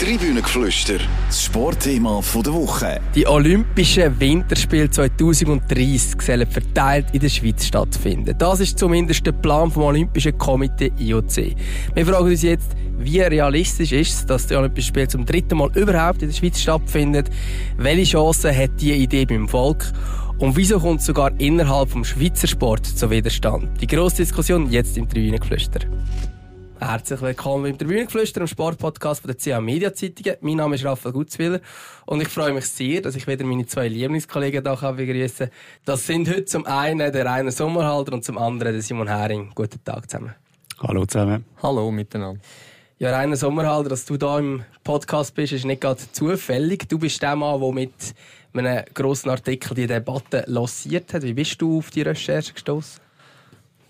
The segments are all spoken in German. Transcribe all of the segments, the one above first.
Tribünengeflüster, das Sportthema der Woche. Die Olympischen Winterspiele 2030 sollen verteilt in der Schweiz stattfinden. Das ist zumindest der Plan vom Olympischen Komitee IOC. Wir fragen uns jetzt, wie realistisch ist es, dass die Olympischen Spiele zum dritten Mal überhaupt in der Schweiz stattfinden? Welche Chancen hat diese Idee beim Volk? Und wieso kommt es sogar innerhalb vom Schweizer Sport zu Widerstand? Die grosse Diskussion jetzt im Tribünengeflüster. Herzlich willkommen im Tribünengeflüster, im Sportpodcast von der CA Media Zeitungen. Mein Name ist Raphael Gutzwiller und ich freue mich sehr, dass ich wieder meine zwei Lieblingskollegen hier kann begrüßen Das sind heute zum einen der Rainer Sommerhalter und zum anderen der Simon Hering. Guten Tag zusammen. Hallo zusammen. Hallo miteinander. Ja, Rainer Sommerhalter, dass du hier im Podcast bist, ist nicht gerade zufällig. Du bist der Mann, der mit einem grossen Artikel die Debatte lanciert hat. Wie bist du auf die Recherche gestoßen?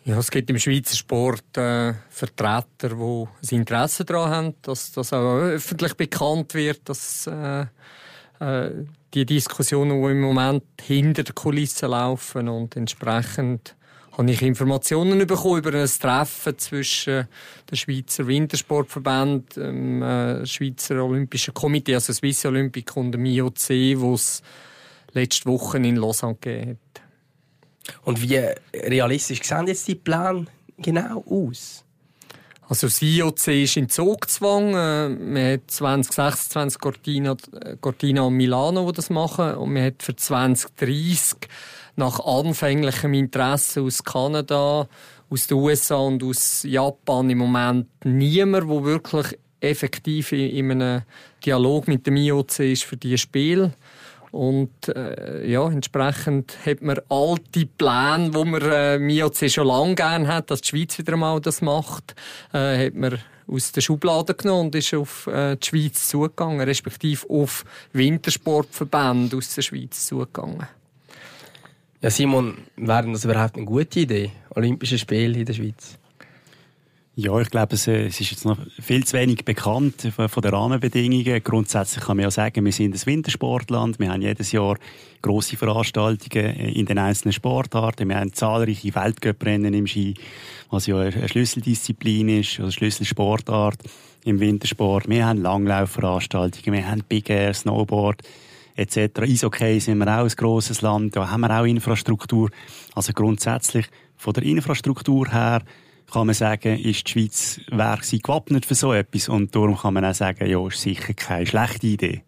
Ja, es gibt im Schweizer Sport äh, Vertreter, die ein Interesse daran haben, dass das auch öffentlich bekannt wird, dass äh, äh, die Diskussionen, die im Moment hinter den Kulissen laufen und entsprechend habe ich Informationen bekommen über ein Treffen zwischen dem Schweizer Wintersportverband, dem äh, Schweizer Olympischen Komitee, also Swiss Olympic und dem IOC, wo es letzte Woche in Lausanne gegeben hat. Und wie realistisch sehen jetzt die Pläne genau aus? Also das IOC ist in Zugzwang. Äh, wir haben 2026 Cortina, Cortina und Milano, die das machen. Und wir haben für 2030 nach anfänglichem Interesse aus Kanada, aus den USA und aus Japan im Moment niemand, der wirklich effektiv in einem Dialog mit dem IOC ist für dieses Spiel. Und äh, ja, entsprechend hat man alte Pläne, die man äh, MIOC schon lange gerne hat, dass die Schweiz wieder einmal das macht, äh, hat man aus der Schublade genommen und ist auf äh, die Schweiz zugegangen, respektive auf Wintersportverbände aus der Schweiz zugegangen. Ja, Simon, wäre das überhaupt eine gute Idee? Olympische Spiele in der Schweiz? Ja, ich glaube, es, es, ist jetzt noch viel zu wenig bekannt von, den Rahmenbedingungen. Grundsätzlich kann man ja sagen, wir sind ein Wintersportland. Wir haben jedes Jahr grosse Veranstaltungen in den einzelnen Sportarten. Wir haben zahlreiche Weltcuprennen im Ski, was ja eine Schlüsseldisziplin ist, oder Schlüsselsportart im Wintersport. Wir haben Langlaufveranstaltungen, wir haben Big Air, Snowboard etc. Eishockey sind wir auch ein grosses Land, da haben wir auch Infrastruktur. Also grundsätzlich von der Infrastruktur her kann man sagen, ist die Schweiz wäre sie gewappnet für so etwas und darum kann man auch sagen, ja, ist sicher keine schlechte Idee.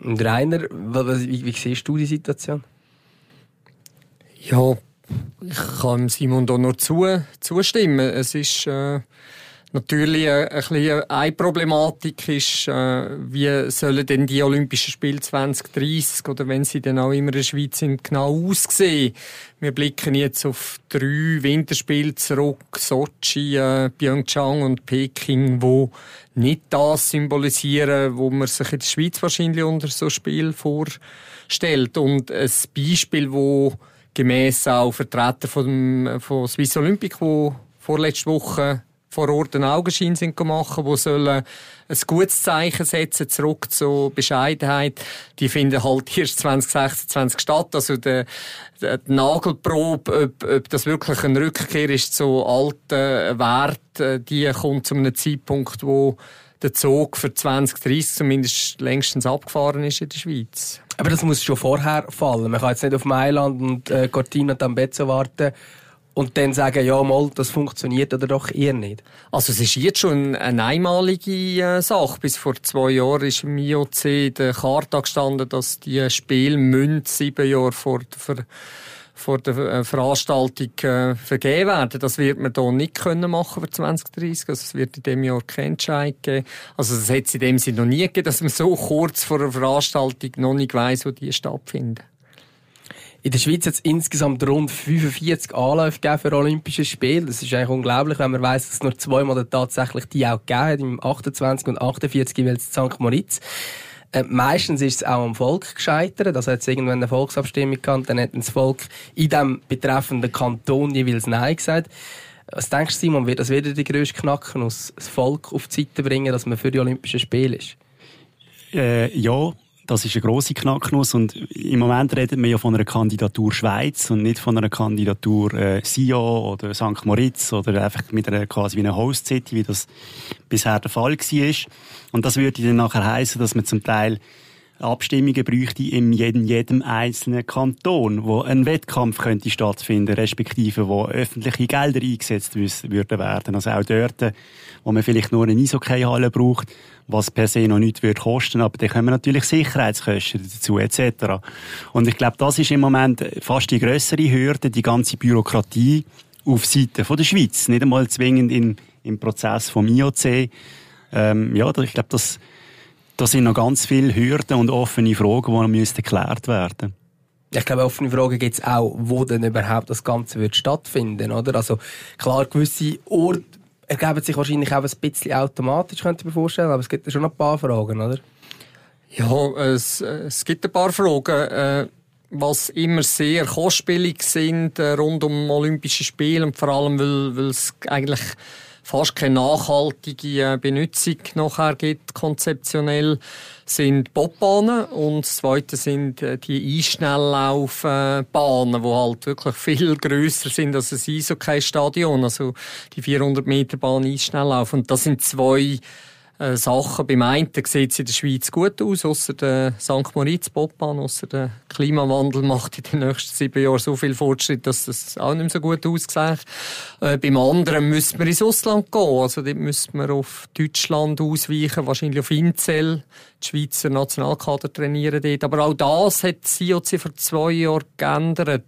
Und Rainer, wie, wie siehst du die Situation? Ja, ich kann Simon da nur zu, zustimmen. Es ist äh, Natürlich äh, ein bisschen eine Problematik ist, äh, wie sollen denn die Olympischen Spiele 2030 oder wenn sie dann auch immer in der Schweiz sind, genau aussehen? Wir blicken jetzt auf drei Winterspiele zurück, Sochi, äh, Pyeongchang und Peking, wo nicht das symbolisieren, wo man sich in der Schweiz wahrscheinlich unter so Spiel vorstellt. Und ein Beispiel, wo gemäß auch Vertreter von, von Swiss Olympic, wo vorletzte Woche vor Ort einen Augenschein sind machen, wo sollen ein gutes Zeichen setzen, zurück zur Bescheidenheit. Die finden halt erst 2026 statt. Also die, die Nagelprobe, ob, ob das wirklich ein Rückkehr ist zu alten Werten, die kommt zu einem Zeitpunkt, wo der Zug für 2030 zumindest längstens abgefahren ist in der Schweiz. Aber das muss schon vorher fallen. Man kann jetzt nicht auf Mailand und äh, Cortina d'Ambezzo warten und dann sagen, ja, mal, das funktioniert oder doch eher nicht? Also es ist jetzt schon eine einmalige äh, Sache. Bis vor zwei Jahren ist im IOC der Charta gestanden, dass die Spiele sieben Jahre vor, vor, vor der äh, Veranstaltung äh, vergeben werden. Das wird man hier nicht können machen für 2030. Also es wird in diesem Jahr keinen Entscheid geben. Also es hat es in dem Sinne noch nie gegeben, dass man so kurz vor einer Veranstaltung noch nicht weiss, wo die stattfinden. In der Schweiz hat es insgesamt rund 45 Anläufe für Olympische Spiele. Das ist eigentlich unglaublich, wenn man weiß, dass es nur zweimal tatsächlich die auch gegeben hat, im 28 und 48 jeweils St. Moritz. Äh, meistens ist es auch am Volk gescheitert. Also hat es irgendwann eine Volksabstimmung gehabt, dann hat das Volk in dem betreffenden Kanton jeweils Nein gesagt. Was denkst du, Simon, wird das wieder die grösste Knacken, das Volk auf die Seite bringen, dass man für die Olympischen Spiele ist? Äh, ja, Das ist eine grosse Knacknuss und im Moment redet man ja von einer Kandidatur Schweiz und nicht von einer Kandidatur äh, Sion oder St. Moritz oder einfach mit einer quasi wie einer Host City, wie das bisher der Fall war. Und das würde dann nachher heißen, dass man zum Teil Abstimmungen bräuchte in jedem, jedem einzelnen Kanton, wo ein Wettkampf könnte stattfinden, respektive wo öffentliche Gelder eingesetzt würden werden. Also auch dort, wo man vielleicht nur eine Eishockey-Halle braucht, was per se noch nichts würde kosten, aber dann kommen natürlich Sicherheitskosten dazu etc. Und ich glaube, das ist im Moment fast die größere Hürde, die ganze Bürokratie auf Seite von der Schweiz, nicht einmal zwingend im, im Prozess vom IOC. Ähm, ja, ich glaube, das da sind noch ganz viele Hürden und offene Fragen, die müssen geklärt werden ich glaube, offene Fragen gibt es auch, wo denn überhaupt das Ganze wird stattfinden, oder? Also, klar, gewisse Orte ergeben sich wahrscheinlich auch ein bisschen automatisch, könnte ich mir vorstellen, aber es gibt schon ein paar Fragen, oder? Ja, es, es gibt ein paar Fragen, äh, was immer sehr kostspielig sind äh, rund um Olympische Spiele und vor allem, weil, weil es eigentlich fast keine nachhaltige äh, Benutzung nachher gibt, konzeptionell, sind Bobbahnen und das zweite sind äh, die Einschnelllaufbahnen, die halt wirklich viel grösser sind als ein Eishockey-Stadion, also die 400 Meter Bahn Einschnelllauf. Und das sind zwei äh, Sachen. Beim einen sieht es in der Schweiz gut aus, außer der St. Moritz Bobbahn, außer der Klimawandel macht in den nächsten sieben Jahren so viel Fortschritt, dass das auch nicht mehr so gut aussieht. Äh, beim anderen müsste man ins Ausland gehen. Also dort müsste man auf Deutschland ausweichen, wahrscheinlich auf Inzell. Die Schweizer Nationalkader trainieren dort. Aber auch das hat das IOC vor zwei Jahren geändert.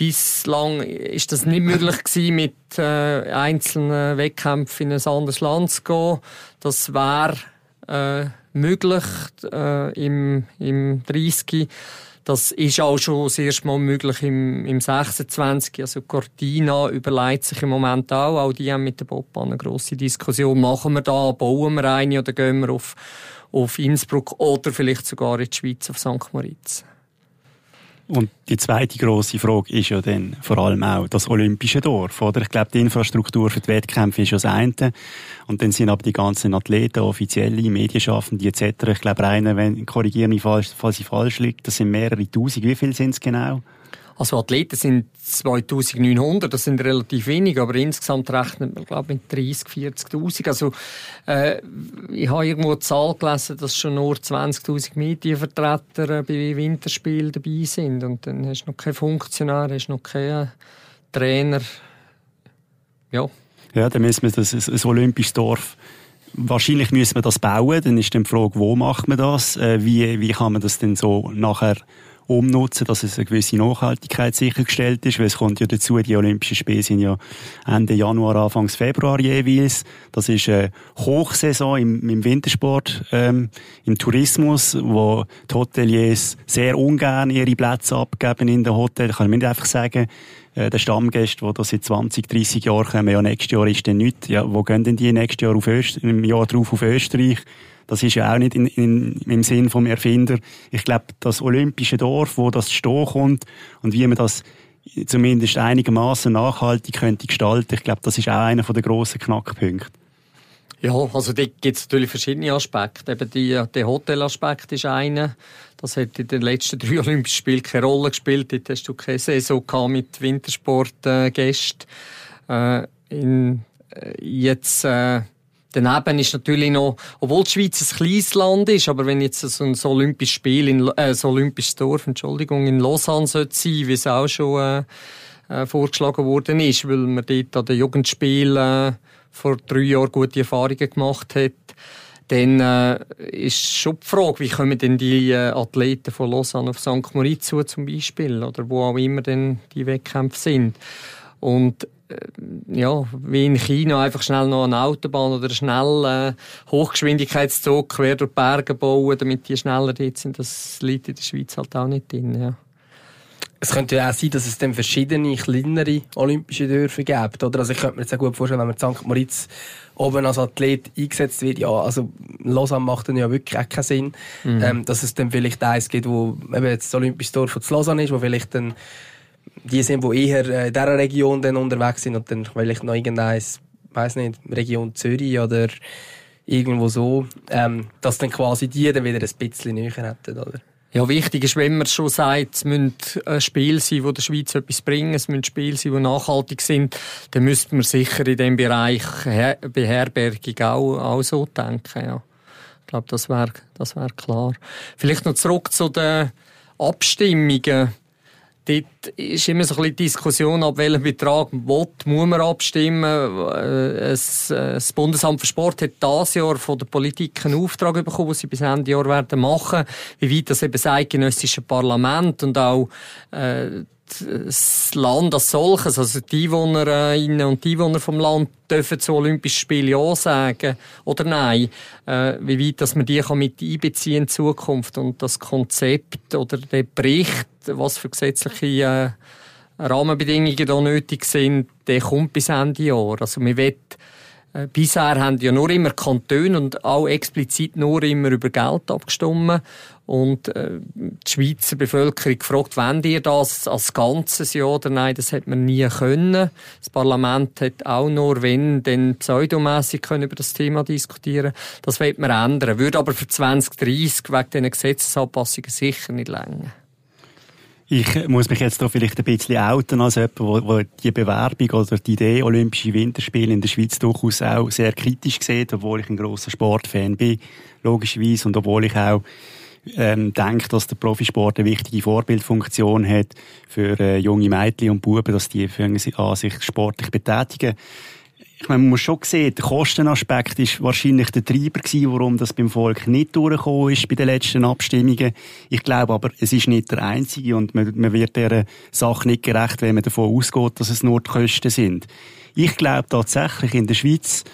Bislang ist das nicht möglich gewesen, mit äh, einzelnen Wettkämpfen in ein anderes Land zu gehen. Das wäre äh, möglich äh, im, im 30. Das ist auch schon das erste Mal möglich im, im 26. Also Cortina überlegt sich im Moment auch. Auch die haben mit der Bobbahn eine grosse Diskussion. Machen wir da, bauen wir eine oder gehen wir auf, auf Innsbruck oder vielleicht sogar in die Schweiz auf St. Moritz? Und die zweite große Frage ist ja dann vor allem auch das olympische Dorf, oder? Ich glaube, die Infrastruktur für die Wettkämpfe ist ja das eine. Und dann sind aber die ganzen Athleten, offizielle, Medienschaffende etc. Ich glaube, einer, wenn, korrigiere mich, falls, falls ich falsch liege, das sind mehrere Tausend. Wie viele sind es genau? Also Athleten sind 2900, das sind relativ wenig, aber insgesamt rechnet man, glaube ich, mit 30, 40'000. Also äh, ich habe irgendwo eine Zahl gelesen, dass schon nur 20'000 Medienvertreter äh, bei Winterspielen dabei sind und dann hast du noch keinen Funktionär, hast noch keinen Trainer. Ja. Ja, dann müssen wir das, ein olympisches Dorf Wahrscheinlich müssen wir das bauen. Dann ist dann die Frage, wo macht man das? Äh, wie, wie kann man das denn so nachher umnutzen, dass es eine gewisse Nachhaltigkeit sichergestellt ist, weil es kommt ja dazu, die Olympischen Spiele sind ja Ende Januar, Anfang Februar jeweils. Das ist eine Hochsaison im, im Wintersport, ähm, im Tourismus, wo die Hoteliers sehr ungern ihre Plätze abgeben in den Hotels. Kann ich nicht einfach sagen, äh, der Stammgäste, die da seit 20, 30 Jahren kommen, ja, nächstes Jahr ist dann nichts. Ja, wo gehen denn die nächstes Jahr auf Österreich, im Jahr drauf auf Österreich? Das ist ja auch nicht in, in, im Sinn vom Erfinder. Ich glaube, das olympische Dorf, wo das stehen kommt und wie man das zumindest einigermaßen nachhaltig könnte gestalten, ich glaube, das ist auch einer der grossen Knackpunkte. Ja, also da gibt es natürlich verschiedene Aspekte. Eben die, der Hotelaspekt ist einer. Das hat in den letzten drei Olympischen Spielen keine Rolle gespielt. Dort hast du keine Saison mit Wintersportgästen. Äh, in, äh, jetzt äh, Daneben ist natürlich noch, obwohl die Schweiz ein kleines Land ist, aber wenn jetzt so ein so olympisches Spiel, in, äh, so olympisches Dorf, Entschuldigung, in Lausanne sollte sein, wie es auch schon äh, äh, vorgeschlagen worden ist, weil man dort an den Jugendspielen äh, vor drei Jahren gute Erfahrungen gemacht hat, dann äh, ist schon die Frage, wie kommen denn die äh, Athleten von Lausanne auf St. Moritz zu zum Beispiel, oder wo auch immer denn die Wettkämpfe sind. Und ja, wie in China einfach schnell noch eine Autobahn oder schnell äh, Hochgeschwindigkeitszug quer durch die Berge bauen, damit die schneller dort sind, das liegt in der Schweiz halt auch nicht drin. Ja. Es könnte ja auch sein, dass es dann verschiedene kleinere olympische Dörfer gibt, oder? Also ich könnte mir jetzt auch gut vorstellen, wenn man St. Moritz oben als Athlet eingesetzt wird, ja, also Lausanne macht dann ja wirklich auch keinen Sinn, mhm. ähm, dass es dann vielleicht eins gibt, wo eben jetzt das Olympische Dorf von Lausanne ist, wo vielleicht dann die sind, die eher äh, in dieser Region dann unterwegs sind und dann vielleicht noch irgendein, weiß nicht, Region Zürich oder irgendwo so, ähm, dass dann quasi die dann wieder ein bisschen näher hätten, oder? Ja, wichtig ist, wenn man schon sagt, es müssen Spiele sein, die der Schweiz etwas bringen, es müssen Spiele sein, die nachhaltig sind, dann müsste man sicher in dem Bereich Beherbergung auch, auch so denken, ja. Ich glaube, das wäre das wär klar. Vielleicht noch zurück zu den Abstimmungen dort ist immer so ein bisschen Diskussion, ab welchem Betrag will, muss man abstimmen. Äh, das Bundesamt für Sport hat dieses Jahr von der Politik einen Auftrag bekommen, den sie bis Ende Jahr werden machen, wie weit das eben das eidgenössische Parlament und auch äh, das Land als solches, also die Einwohnerinnen und Einwohner vom Land, dürfen zu Olympischen Spielen ja sagen oder nein. Äh, wie weit dass man die kann mit einbeziehen in Zukunft und das Konzept oder der Bericht, was für gesetzliche äh, Rahmenbedingungen da nötig sind, der kommt bis Ende Jahr. Also wir wollen äh, bisher haben ja nur immer Kantone und auch explizit nur immer über Geld abgestimmt. Und äh, die Schweizer Bevölkerung gefragt, wenn ihr das als ganzes ja oder nein, das hat man nie können. Das Parlament hat auch nur, wenn, dann pseudomässig können über das Thema diskutieren. Das wird man ändern. Würde aber für 2030 wegen diesen Gesetzesanpassungen sicher nicht länger. Ich muss mich jetzt da vielleicht ein bisschen outen als jemand, wo die Bewerbung oder die Idee Olympische Winterspiele in der Schweiz durchaus auch sehr kritisch sieht, obwohl ich ein grosser Sportfan bin, logischerweise, und obwohl ich auch ähm, denke, dass der Profisport eine wichtige Vorbildfunktion hat für äh, junge Mädchen und Buben, dass die für an sich sportlich betätigen ich meine, man muss schon sehen, der Kostenaspekt ist wahrscheinlich der Treiber gewesen, warum das beim Volk nicht durchgekommen ist bei den letzten Abstimmungen. Ich glaube aber, es ist nicht der einzige und man, man wird dieser Sache nicht gerecht, wenn man davon ausgeht, dass es nur die Kosten sind. Ich glaube tatsächlich, in der Schweiz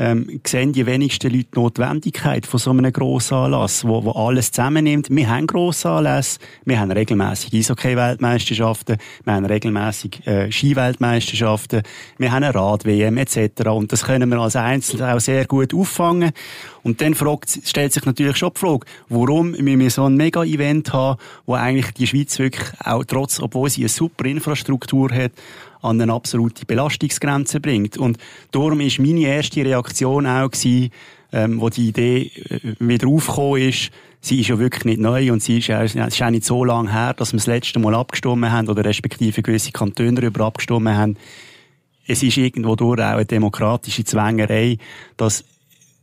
ähm, sehen die wenigsten Leute die Notwendigkeit von so einem Grossanlass, wo, wo alles zusammennimmt. Wir haben Grossanlässe, wir haben regelmäßig Eishockey-Weltmeisterschaften, wir haben regelmäßig äh, Ski-Weltmeisterschaften, wir haben eine Rad-WM etc. Und das können wir als Einzelne auch sehr gut auffangen. Und dann fragt, stellt sich natürlich schon die Frage, warum müssen wir so ein Mega-Event haben, wo eigentlich die Schweiz wirklich auch trotz, obwohl sie eine super Infrastruktur hat, an eine absolute Belastungsgrenze bringt. Und darum ist meine erste Reaktion auch gewesen, ähm, wo die Idee äh, wieder aufgekommen ist, sie ist ja wirklich nicht neu und sie ist, ja, ist auch nicht so lange her, dass wir das letzte Mal abgestimmt haben oder respektive gewisse Kantone darüber abgestimmt haben. Es ist irgendwo durch auch eine demokratische Zwängerei, dass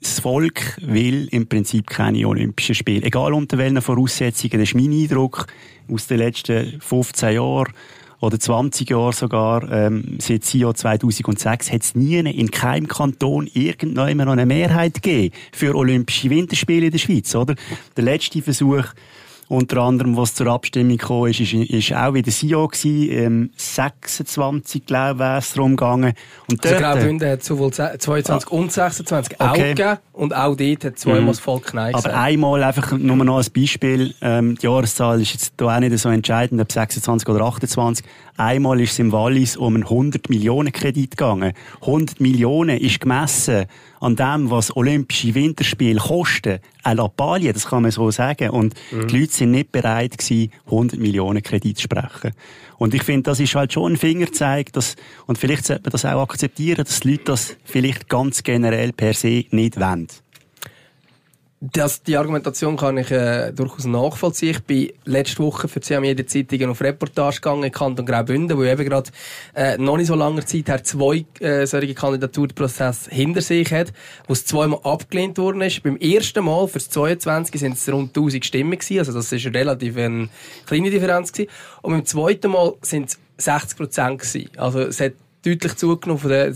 das Volk will im Prinzip keine Olympischen Spiele. Egal unter welchen Voraussetzungen. Das ist mein Eindruck aus den letzten 15 Jahren oder 20 Jahre sogar, ähm, seit das Jahr 2006, hat es nie in keinem Kanton irgendwann noch eine Mehrheit gegeben für Olympische Winterspiele in der Schweiz, oder? Der letzte Versuch, unter anderem, was zur Abstimmung kam, ist, ist, ist auch wieder Sio gewesen, ähm, 26, glaube ich, es darum gegangen. Und also dort, Graubünden hat sowohl 22 ah, und 26 okay. auch gegeben und auch dort hat zweimal mhm. das Volk Nein gesagt. Aber einmal einfach nur noch als Beispiel, ähm, die Jahreszahl ist jetzt da auch nicht so entscheidend, ob 26 oder 28. Einmal ist es im Wallis um einen 100 Millionen Kredit gegangen. 100 Millionen ist gemessen an dem, was Olympische Winterspiele kosten, eine Lappalie, das kann man so sagen. Und mhm. die Leute sind nicht bereit gewesen, 100 Millionen Kredit zu sprechen. Und ich finde, das ist halt schon ein Fingerzeig, dass, und vielleicht sollte man das auch akzeptieren, dass die Leute das vielleicht ganz generell per se nicht wollen. Das, die Argumentation kann ich äh, durchaus nachvollziehen. Ich bin letzte Woche für CM jede Zeitung auf Reportage gegangen Kanton Graubünden, wo eben gerade äh, noch nicht so lange Zeit her zwei äh, solche Kandidaturprozesse hinter sich hat, wo es zweimal abgelehnt worden ist. Beim ersten Mal fürs 22 sind es rund 1000 Stimmen gewesen, also das ist relativ eine kleine Differenz gewesen. Und beim zweiten Mal sind es 60 Prozent gewesen. Also es hat deutlich zugenommen von der,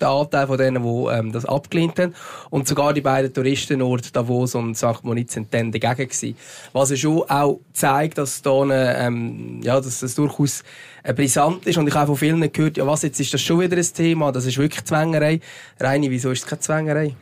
der Anteil von denen, die ähm, das abgelehnt haben. Und sogar die beiden Touristenorte Davos und St. Moritz sind dann dagegen gewesen. Was schon auch zeigt, dass da eine, ähm, ja, dass das durchaus äh, brisant ist. Und ich habe von vielen gehört, ja was, jetzt ist das schon wieder ein Thema, das ist wirklich Zwängerei. Reini, wieso ist es keine Zwängerei?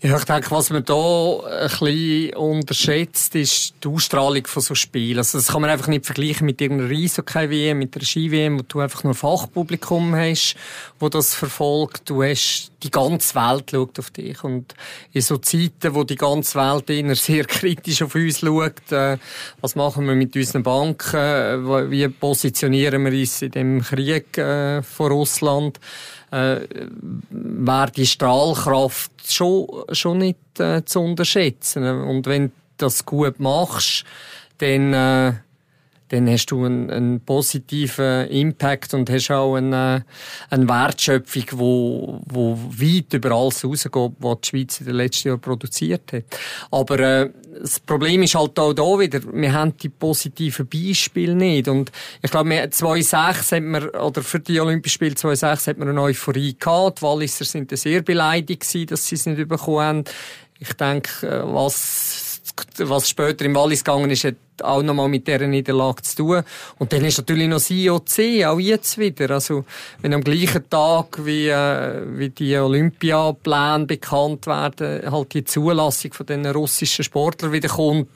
Ja, ich denke, was man da ein bisschen unterschätzt, ist die Ausstrahlung von so Spielen. Also das kann man einfach nicht vergleichen mit irgendeiner Eishockey-WM, mit einer Ski-WM, wo du einfach nur Fachpublikum hast, wo das verfolgt. Du hast, die ganze Welt schaut auf dich. Und in so Zeiten, wo die ganze Welt immer sehr kritisch auf uns schaut, äh, was machen wir mit unseren Banken, wie positionieren wir uns in dem Krieg äh, vor Russland, äh, wäre die Strahlkraft schon, schon nicht äh, zu unterschätzen. Und wenn du das gut machst, dann, äh, dann hast du einen, einen, positiven Impact und hast auch eine, eine Wertschöpfung, wo, wo weit über alles rausgeht, was die Schweiz in den letzten Jahren produziert hat. Aber äh, das Problem ist halt auch da wieder, wir haben die positiven Beispiele nicht. Und ich glaube, 2006 hat man, oder für die Olympischen Spiele 2006 hat man eine Euphorie gehabt. Die Walliser sind sehr beleidigt gewesen, dass sie es nicht bekommen haben. Ich denke, äh, was später im Wallis gegangen ist, hat auch nochmal mit dieser Niederlage zu tun. Und dann ist natürlich noch das IOC, auch jetzt wieder. Also, wenn am gleichen Tag wie, äh, wie die Olympiapläne bekannt werden, halt die Zulassung von den russischen Sportlern wieder kommt,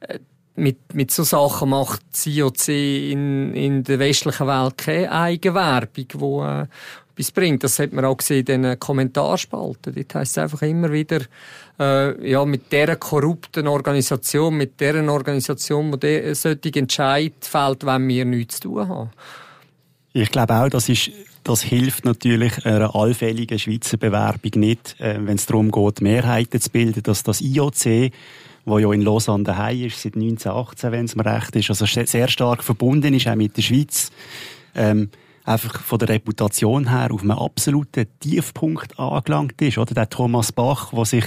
äh, mit, mit so Sachen macht das IOC in, in der westlichen Welt keine Eigenwerbung, wo, äh, etwas bringt. Das hat man auch gesehen in den Kommentarspalten. Dort heisst es einfach immer wieder, äh, ja, mit dieser korrupten Organisation, mit dieser Organisation, die solche Entscheid fällt, wenn wir nichts zu tun haben. Ich glaube auch, das ist das hilft natürlich einer allfälligen Schweizer Bewerbung nicht, äh, wenn es darum geht, Mehrheiten zu bilden, dass das IOC wo ja in Lausanne daheim ist, seit 1918, wenn es mir recht ist, also sehr stark verbunden ist, auch mit der Schweiz, ähm, einfach von der Reputation her auf einem absoluten Tiefpunkt angelangt ist. Oder der Thomas Bach, der sich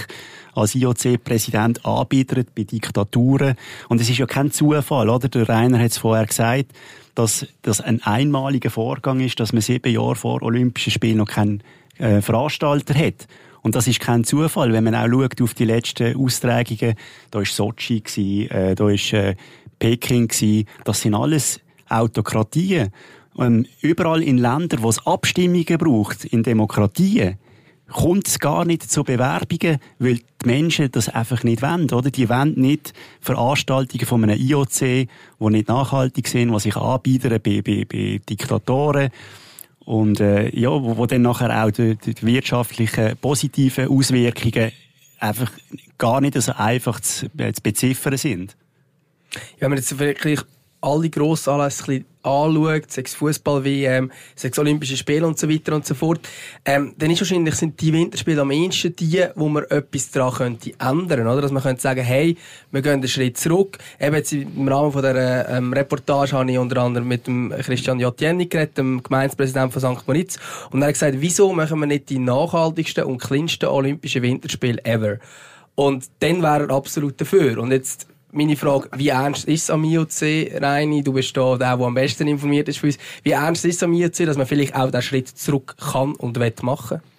als IOC-Präsident anbietet bei Diktaturen. Und es ist ja kein Zufall, oder? Der Rainer hat es vorher gesagt, dass das ein einmaliger Vorgang ist, dass man sieben Jahre vor Olympischen Spielen noch keinen äh, Veranstalter hat. Und das ist kein Zufall, wenn man auch schaut auf die letzten Austragungen. Da war Sochi, äh, da war äh, Peking, das sind alles Autokratien. Ähm, überall in Ländern, wo es Abstimmungen braucht, in Demokratien, kommt es gar nicht zu Bewerbungen, weil die Menschen das einfach nicht wollen, oder? Die wollen nicht Veranstaltungen von einem IOC, die nicht nachhaltig sind, die sich anbieten bei, bei, bei Diktatoren und äh, ja, wo, wo dann nachher auch die, die wirtschaftlichen positiven Auswirkungen einfach gar nicht so einfach zu, äh, zu beziffern sind. Ja, wenn man jetzt wirklich alle grossen Anlässe anschaut, sei Fußball-WM, sei es Olympische Spiele und so weiter und so fort, ähm, dann ist wahrscheinlich sind die Winterspiele am ehesten die, wo man etwas daran könnte ändern, oder? Dass man könnte sagen, hey, wir gehen einen Schritt zurück. Eben jetzt im Rahmen von der ähm, Reportage habe ich unter anderem mit dem Christian Jotjenni geredet, dem Gemeindepräsidenten von St. Moritz, und er hat gesagt, wieso machen wir nicht die nachhaltigsten und kleinsten Olympischen Winterspiele ever? Und dann wäre er absolut dafür. Und jetzt meine Frage, wie ernst ist es am IOC, Reini? Du bist da der, der am besten informiert ist für uns. Wie ernst ist es am IOC, dass man vielleicht auch den Schritt zurück kann und machen will?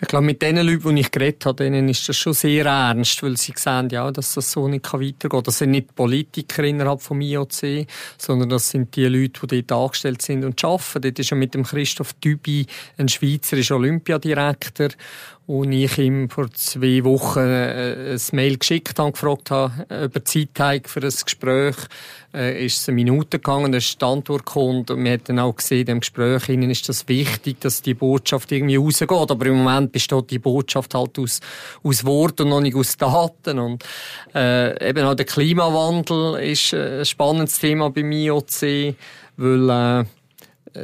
Ich glaube, mit den Leuten, die ich geredet habe, denen ist das schon sehr ernst, weil sie sehen, ja, dass das so nicht weitergehen kann. Das sind nicht Politiker innerhalb vom IOC, sondern das sind die Leute, die dort angestellt sind und arbeiten. Dort ist ja mit dem Christoph Dübi ein schweizerischer Olympiadirektor und ich ihm vor zwei Wochen äh, ein Mail geschickt habe, gefragt habe, über Zeit für ein Gespräch, äh, ist es eine Minute gegangen, da ist die Antwort gekommen und wir haben dann auch gesehen, dem Gespräch ihnen ist das wichtig, dass die Botschaft irgendwie rausgeht, aber im Moment besteht die Botschaft halt aus, aus Worten und noch nicht aus Daten. Und äh, eben auch der Klimawandel ist äh, ein spannendes Thema beim IOC, weil äh,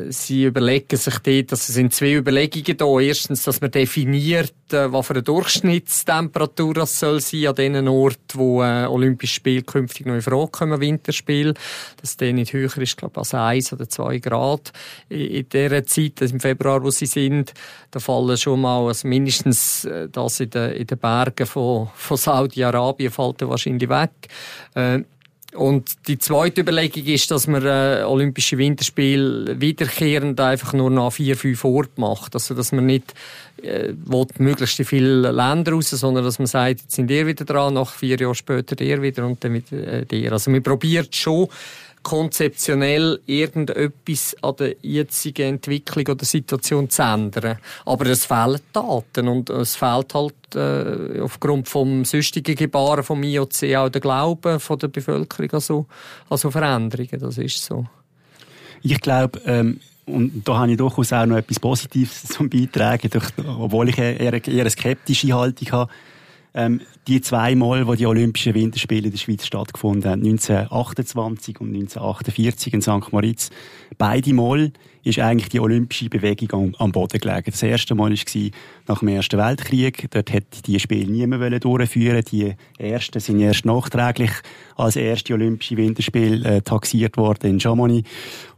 Sie überlegen sich dort, dass es sind zwei Überlegungen da. Erstens, dass man definiert, äh, was für eine Durchschnittstemperatur das soll sein an den Orten, wo äh, Olympische Spiele künftig noch in Frage kommen, Winterspiel. Dass der nicht höher ist, glaube ich, als eins oder zwei Grad. In dieser Zeit, im Februar, wo sie sind, da fallen schon mal, also mindestens äh, das in den, Bergen von, von Saudi-Arabien fällt wahrscheinlich weg. Und die zweite Überlegung ist, dass man äh, Olympische Winterspiele wiederkehrend einfach nur nach vier, fünf Orten macht. Also, dass man nicht äh, will, möglichst viele Länder raus, sondern dass man sagt, jetzt sind ihr wieder dran, nach vier Jahren später der wieder und dann wieder äh, der. Also, man probiert schon, konzeptionell irgendetwas an der jetzigen Entwicklung oder Situation zu ändern. Aber es fehlen Daten und es fehlt halt äh, aufgrund vom sonstigen Gebaren vom IOC auch der Glaube von der Bevölkerung an so, an so Veränderungen. Das ist so. Ich glaube, ähm und da habe ich durchaus auch noch etwas Positives zum Beitragen, obwohl ich eher, eher eine skeptische Haltung habe. Ähm, die zwei Mal, wo die Olympischen Winterspiele in der Schweiz stattgefunden haben, 1928 und 1948 in St. Moritz, beide Mal ist eigentlich die olympische Bewegung am, am Boden gelegen. Das erste Mal war nach dem Ersten Weltkrieg. Dort hätte die Spiele niemand durchführen Die ersten sind erst nachträglich als erste Olympische Winterspiele äh, taxiert worden in Chamonix.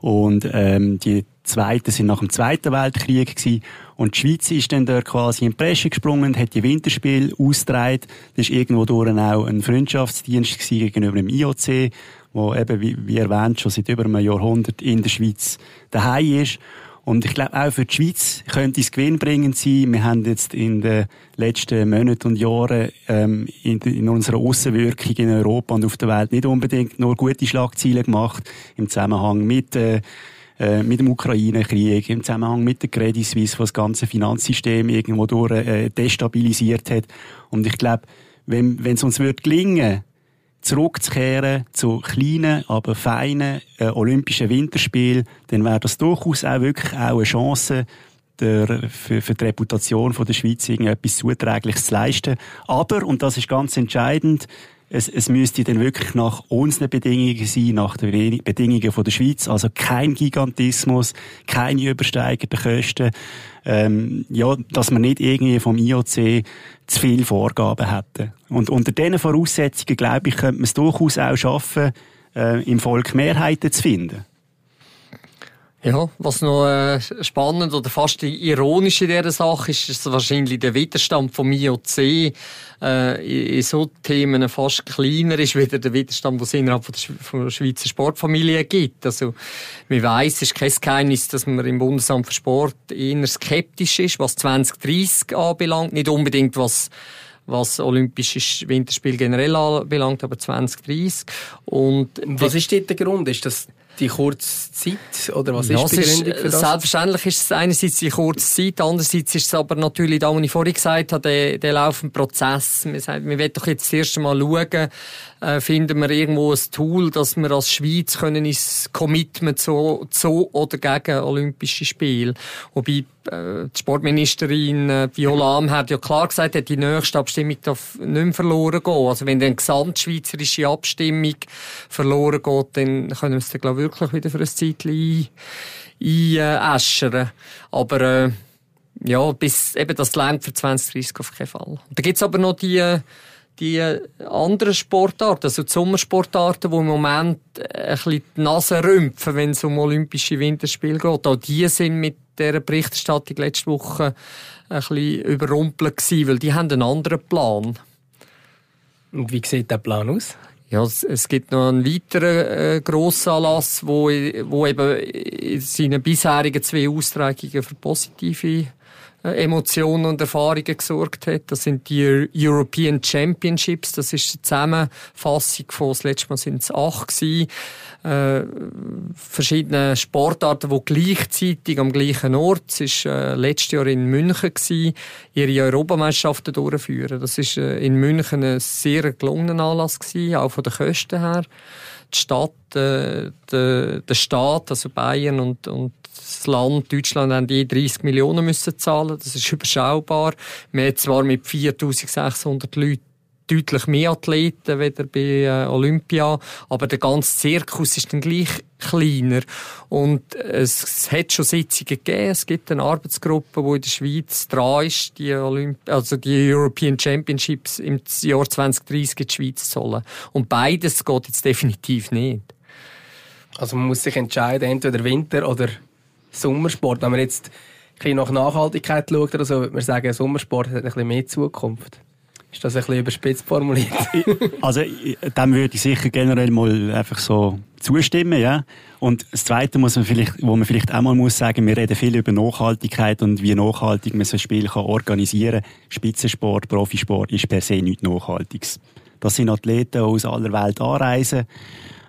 Und ähm, die zweiten sind nach dem Zweiten Weltkrieg gewesen. Und die Schweiz ist dann dort quasi in die Presse gesprungen, hat die Winterspiele ausgetragen. Das war irgendwo durch auch ein Freundschaftsdienst gegenüber dem IOC, wo eben, wie, wie erwähnt, schon seit über einem Jahrhundert in der Schweiz daheim ist. Und ich glaube, auch für die Schweiz könnte es gewinnbringend sein. Wir haben jetzt in den letzten Monaten und Jahren ähm, in, in, unserer Außenwirkung in Europa und auf der Welt nicht unbedingt nur gute Schlagzeilen gemacht im Zusammenhang mit äh, äh, mit dem Ukraine-Krieg, im Zusammenhang mit der Credit Suisse, was das ganze Finanzsystem irgendwo durch äh, destabilisiert hat. Und ich glaube, wenn es uns wird gelingen zurückzukehren zu kleinen, aber feinen äh, Olympischen Winterspielen, dann wäre das durchaus auch wirklich auch eine Chance, der, für, für die Reputation von der Schweiz irgendetwas Zuträgliches zu leisten. Aber, und das ist ganz entscheidend, es, es müsste dann wirklich nach unseren Bedingungen sein, nach den Bedingungen von der Schweiz. Also kein Gigantismus, keine übersteigenden Kosten. Ähm, ja, dass man nicht irgendwie vom IOC zu viele Vorgaben hätte. Und unter diesen Voraussetzungen, glaube ich, könnte man es durchaus auch schaffen, äh, im Volk Mehrheiten zu finden. Ja, was noch äh, spannend oder fast ironisch in dieser Sache ist, ist wahrscheinlich der Widerstand vom IOC äh, in so Themen fast kleiner ist, wie der Widerstand, den es innerhalb von der, von der Schweizer Sportfamilie gibt. Also, man weiss, es ist kein Geheimnis, dass man im Bundesamt für Sport eher skeptisch ist, was 2030 anbelangt, nicht unbedingt was was Olympische Winterspiel generell anbelangt, aber 2030. Und was ist dort der Grund? Ist das die kurze Zeit? Oder was ja, ist die Begründung für das? Selbstverständlich ist es einerseits die kurze Zeit, andererseits ist es aber natürlich, da, was ich vorhin gesagt habe, der, der laufende Prozess. Wir, sagen, wir wollen doch jetzt das erste Mal schauen, äh, finden wir irgendwo ein Tool, dass wir als Schweiz können ins Commitment zu, zu oder gegen Olympische Spiele. Wobei die Sportministerin äh, Viola Am hat ja klar gesagt, hat die nächste Abstimmung darf nicht mehr verloren gehen. Also wenn dann gesamtschweizerische Abstimmung verloren geht, dann können wir es dann glaub, wirklich wieder für ein Zeitchen einäschern. Ein, äh, aber äh, ja, bis eben das längt für 2030 auf keinen Fall. Da gibt's aber noch die äh, die anderen Sportarten, also die Sommersportarten, die im Moment ein bisschen die Nase rümpfen, wenn es um Olympische Winterspiele geht. Auch die sind mit dieser Berichterstattung letzte Woche ein bisschen überrumpelt gewesen, weil die haben einen anderen Plan. Und wie sieht der Plan aus? Ja, es, es gibt noch einen weiteren äh, Grossanlass, wo, wo eben in seinen bisherigen zwei Austragungen für positive Emotionen und Erfahrungen gesorgt hat. Das sind die European Championships. Das ist die Zusammenfassung von, das letzte Mal sind es acht gewesen. Äh, verschiedene Sportarten, die gleichzeitig am gleichen Ort, es ist äh, letztes Jahr in München gewesen, ihre Europameisterschaften durchführen. Das ist äh, in München ein sehr gelungener Anlass gewesen, auch von den Kosten her. Die Stadt, äh, der, der Staat, also Bayern und, und das Land Deutschland haben die 30 Millionen müssen zahlen. Das ist überschaubar. Wir haben zwar mit 4600 Leuten deutlich mehr Athleten wie bei äh, Olympia, aber der ganze Zirkus ist dann gleich kleiner. Und es, es hat schon Sitzungen gegeben. Es gibt eine Arbeitsgruppe, die in der Schweiz dran ist, die, Olymp also die European Championships im Jahr 2030 in die Schweiz zu holen. Und beides geht jetzt definitiv nicht. Also man muss sich entscheiden, entweder Winter oder Sommersport. Wenn man jetzt ein nach Nachhaltigkeit schaut oder so, würde man sagen, Sommersport hat ein bisschen mehr Zukunft. Ist das ein bisschen überspitzt formuliert? also, dem würde ich sicher generell mal einfach so zustimmen, ja. Und das Zweite muss man vielleicht, wo man vielleicht auch mal muss sagen, wir reden viel über Nachhaltigkeit und wie nachhaltig man so ein Spiel kann organisieren kann. Spitzensport, Profisport ist per se nichts Nachhaltiges. Das sind Athleten, die aus aller Welt anreisen,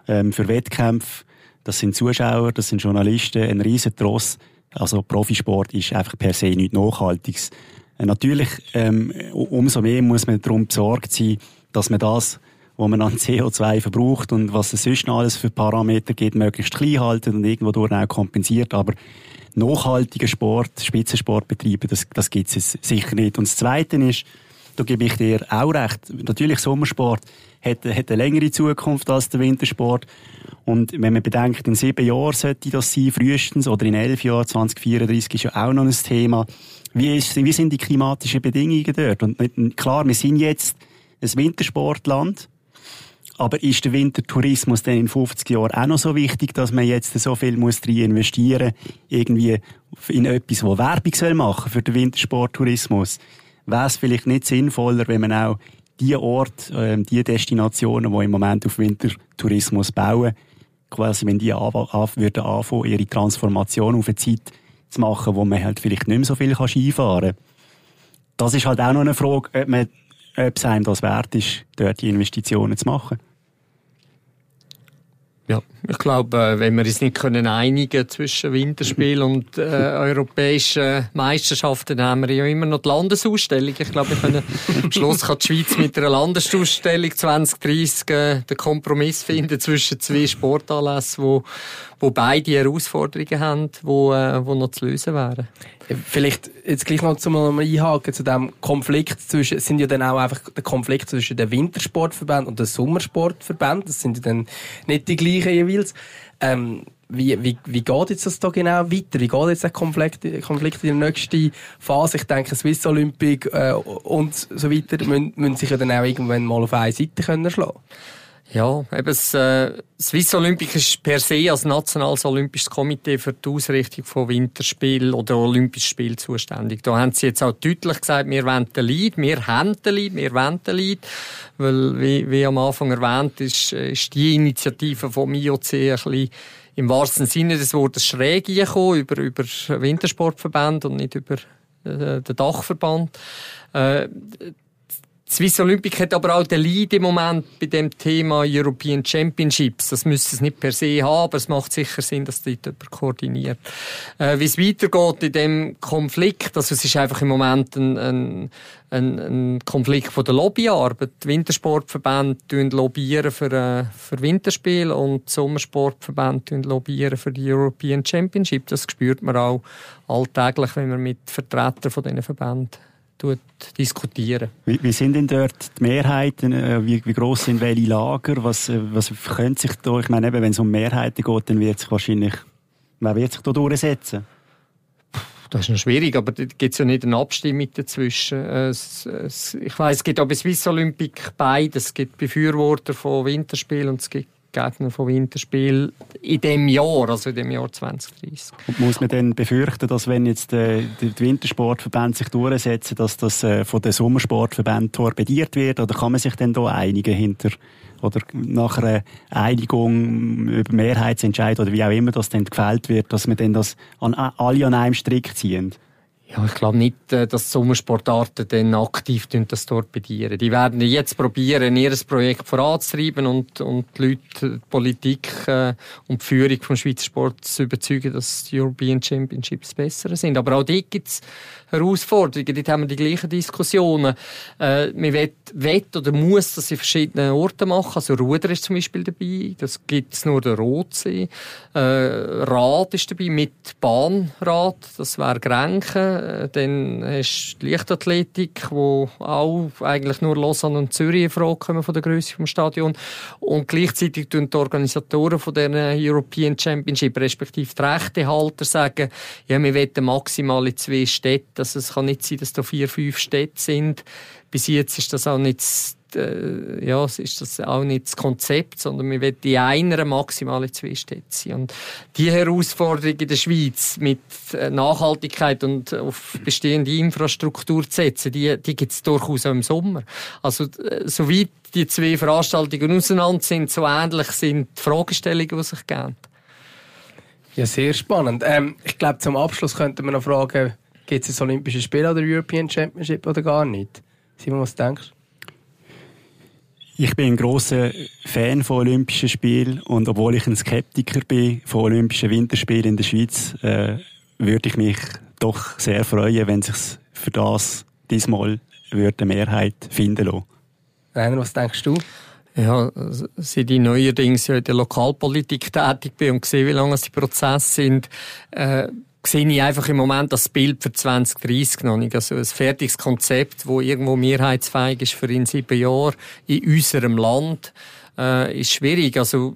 ähm, für Wettkämpfe das sind Zuschauer, das sind Journalisten, ein riesen Tross. Also Profisport ist einfach per se nichts Nachhaltiges. Äh, natürlich, ähm, umso mehr muss man darum besorgt sein, dass man das, was man an CO2 verbraucht und was es sonst noch alles für Parameter gibt, möglichst klein halten und irgendwo durch auch kompensiert. Aber nachhaltiger Sport, Spitzensport betreiben, das, das gibt es sicher nicht. Und das Zweite ist, da gebe ich dir auch recht. Natürlich, Sommersport hat, hat eine längere Zukunft als der Wintersport. Und wenn man bedenkt, in sieben Jahren sollte das sein, frühestens, oder in elf Jahren, 2034 ist ja auch noch ein Thema. Wie, ist, wie sind die klimatischen Bedingungen dort? Und klar, wir sind jetzt ein Wintersportland. Aber ist der Wintertourismus denn in 50 Jahren auch noch so wichtig, dass man jetzt so viel muss rein investieren irgendwie in etwas, wo Werbung soll machen für den Wintersporttourismus? Wäre es vielleicht nicht sinnvoller, wenn man auch die Orte, äh, die Destinationen, die im Moment auf Wintertourismus bauen, quasi, wenn die an, an, würden anfangen, ihre Transformation auf eine Zeit zu machen, wo man halt vielleicht nicht mehr so viel Skifahren kann. Das ist halt auch noch eine Frage, ob, man, ob es einem das wert ist, dort die Investitionen zu machen. Ja, ich glaube, äh, wenn wir uns nicht können einigen zwischen Winterspiel und äh, europäischen Meisterschaften, dann haben wir ja immer noch die Landesausstellung. Ich glaube, wir können am Schluss kann die Schweiz mit einer Landesausstellung 2030 äh, den Kompromiss finden zwischen zwei Sportanlässen, wo, wo beide Herausforderungen haben, wo, äh, wo noch zu lösen wären. Vielleicht jetzt gleich noch zum Einhaken zu dem Konflikt zwischen, sind ja dann auch einfach der Konflikt zwischen dem Wintersportverband und dem Sommersportverband. Das sind ja dann nicht die gleichen jeweils. Ähm, wie, wie, wie geht jetzt das da genau weiter? Wie geht jetzt der Konflikt, Konflikt in der nächsten Phase? Ich denke, Swiss Olympic äh, und so weiter müssen, müssen sich ja dann auch irgendwann mal auf eine Seite können schlagen ja, eben das äh, Swiss Olympic ist per se als nationales olympisches Komitee für die Ausrichtung von Winterspielen oder Olympischen Spielen zuständig. Da haben sie jetzt auch deutlich gesagt, wir wollen den Lead, wir haben den Lead, wir wollen den Lead, weil, wie, wie am Anfang erwähnt, ist, ist die Initiative vom IOC ein bisschen im wahrsten Sinne des Wortes schräg gekommen, über, über Wintersportverband und nicht über äh, den Dachverband. Äh, Swiss Olympic hat aber auch den Lead im Moment bei dem Thema European Championships. Das müsste es nicht per se haben, aber es macht sicher Sinn, dass dort jemand koordiniert. Äh, wie es weitergeht in dem Konflikt, also es ist einfach im Moment ein, ein, ein, ein Konflikt von der Lobbyarbeit. Die Wintersportverbände lobbyieren für, äh, für Winterspiel und die Sommersportverbände lobbyieren für die European Championship. Das spürt man auch alltäglich, wenn man mit Vertretern von diesen Verbänden diskutieren. Wie, wie, sind denn dort die Mehrheiten? Äh, wie, wie groß sind welche Lager? Was, äh, was könnte sich da, ich meine, wenn es um Mehrheiten geht, dann wird sich wahrscheinlich, wer wird sich da durchsetzen? Das ist noch schwierig, aber da gibt es ja nicht eine Abstimmung dazwischen. Es, es, ich weiß, es gibt auch bei Swiss Olympic beides. Es gibt Befürworter von Winterspielen und es gibt Gegner von Winterspiel in dem Jahr, also in dem Jahr 2030. Und muss man dann befürchten, dass wenn jetzt äh, die, Wintersportverbände sich durchsetzen, dass das äh, von den Sommersportverbänden torpediert wird? Oder kann man sich denn da einigen hinter oder nach einer Einigung über Mehrheitsentscheid oder wie auch immer das dann gefällt wird, dass man dann das an, alle an einem Strick ziehen? Ja, ich glaube nicht, äh, dass Sommersportarten dann aktiv das torpedieren. Die werden jetzt probieren, ihr Projekt voranzutreiben und, und die Leute, die Politik äh, und die Führung vom Schweizer Sport zu überzeugen, dass die European Championships besser sind. Aber auch dort gibt es Herausforderungen. Dort haben wir die gleichen Diskussionen. Äh, man will, will oder muss das in verschiedenen Orten machen. Also Ruder ist zum Beispiel dabei. Das gibt es nur der Rotsee. Äh, Rad ist dabei mit Bahnrad. Das wäre Grenchen. Äh, dann hast du die Leichtathletik, wo auch eigentlich nur Lausanne und Zürich in Frage kommen von der Größe vom Stadion. Und gleichzeitig tun die Organisatoren von der European Championship, respektive die Rechtehalter, sagen, ja, wir wollen maximal in zwei Städte also es kann nicht sein, dass da vier, fünf Städte sind. Bis jetzt ist das auch nicht äh, ja, ist das auch nicht das Konzept, sondern wir wollen in einer maximale zwei Städte sein. Und die Herausforderung in der Schweiz mit äh, Nachhaltigkeit und auf bestehende Infrastruktur zu setzen, die, die gibt es durchaus auch im Sommer. Also, äh, soweit die zwei Veranstaltungen auseinander sind, so ähnlich sind die Fragestellungen, die sich geben. Ja, sehr spannend. Ähm, ich glaube, zum Abschluss könnte man noch fragen, Gibt es Olympische Spiele oder European Championship oder gar nicht? Simon, was denkst ich bin ein großer Fan von Olympischen Spielen und obwohl ich ein Skeptiker bin von Olympischen Winterspielen in der Schweiz, äh, würde ich mich doch sehr freuen, wenn sich für das diesmal würde eine Mehrheit finden lassen. Rainer, was denkst du? Ja, seit ich neuerdings in der Lokalpolitik tätig bin und sehe, wie lange die Prozesse sind, äh, sehe ich einfach im Moment das Bild für 2030 noch nicht. Also ein fertiges Konzept, das irgendwo mehrheitsfähig ist für in sieben Jahren in unserem Land äh, ist schwierig. Also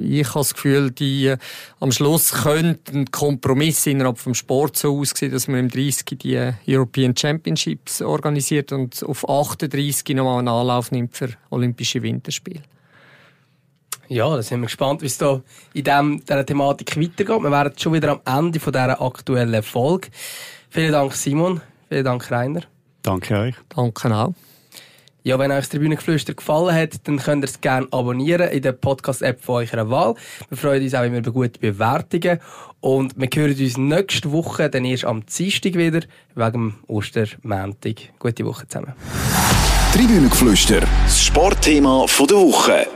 ich habe das Gefühl, die äh, am Schluss könnte ein Kompromiss innerhalb vom Sport so aussehen, dass man im 30 die European Championships organisiert und auf 38 nochmal einen Anlauf nimmt für Olympische Winterspiele. Ja, da sind wir gespannt, wie es da in dem, dieser Thematik weitergeht. Wir wären schon wieder am Ende von dieser aktuellen Folge. Vielen Dank, Simon. Vielen Dank, Rainer. Danke euch. Danke auch. Ja, wenn euch das Tribünengeflüster gefallen hat, dann könnt ihr es gerne abonnieren in der Podcast-App von eurer Wahl. Wir freuen uns auch immer über gute Bewertungen. Und wir hören uns nächste Woche, dann erst am Dienstag wieder, wegen dem Ostermäntig. Gute Woche zusammen. Tribünengeflüster, das Sportthema der Woche.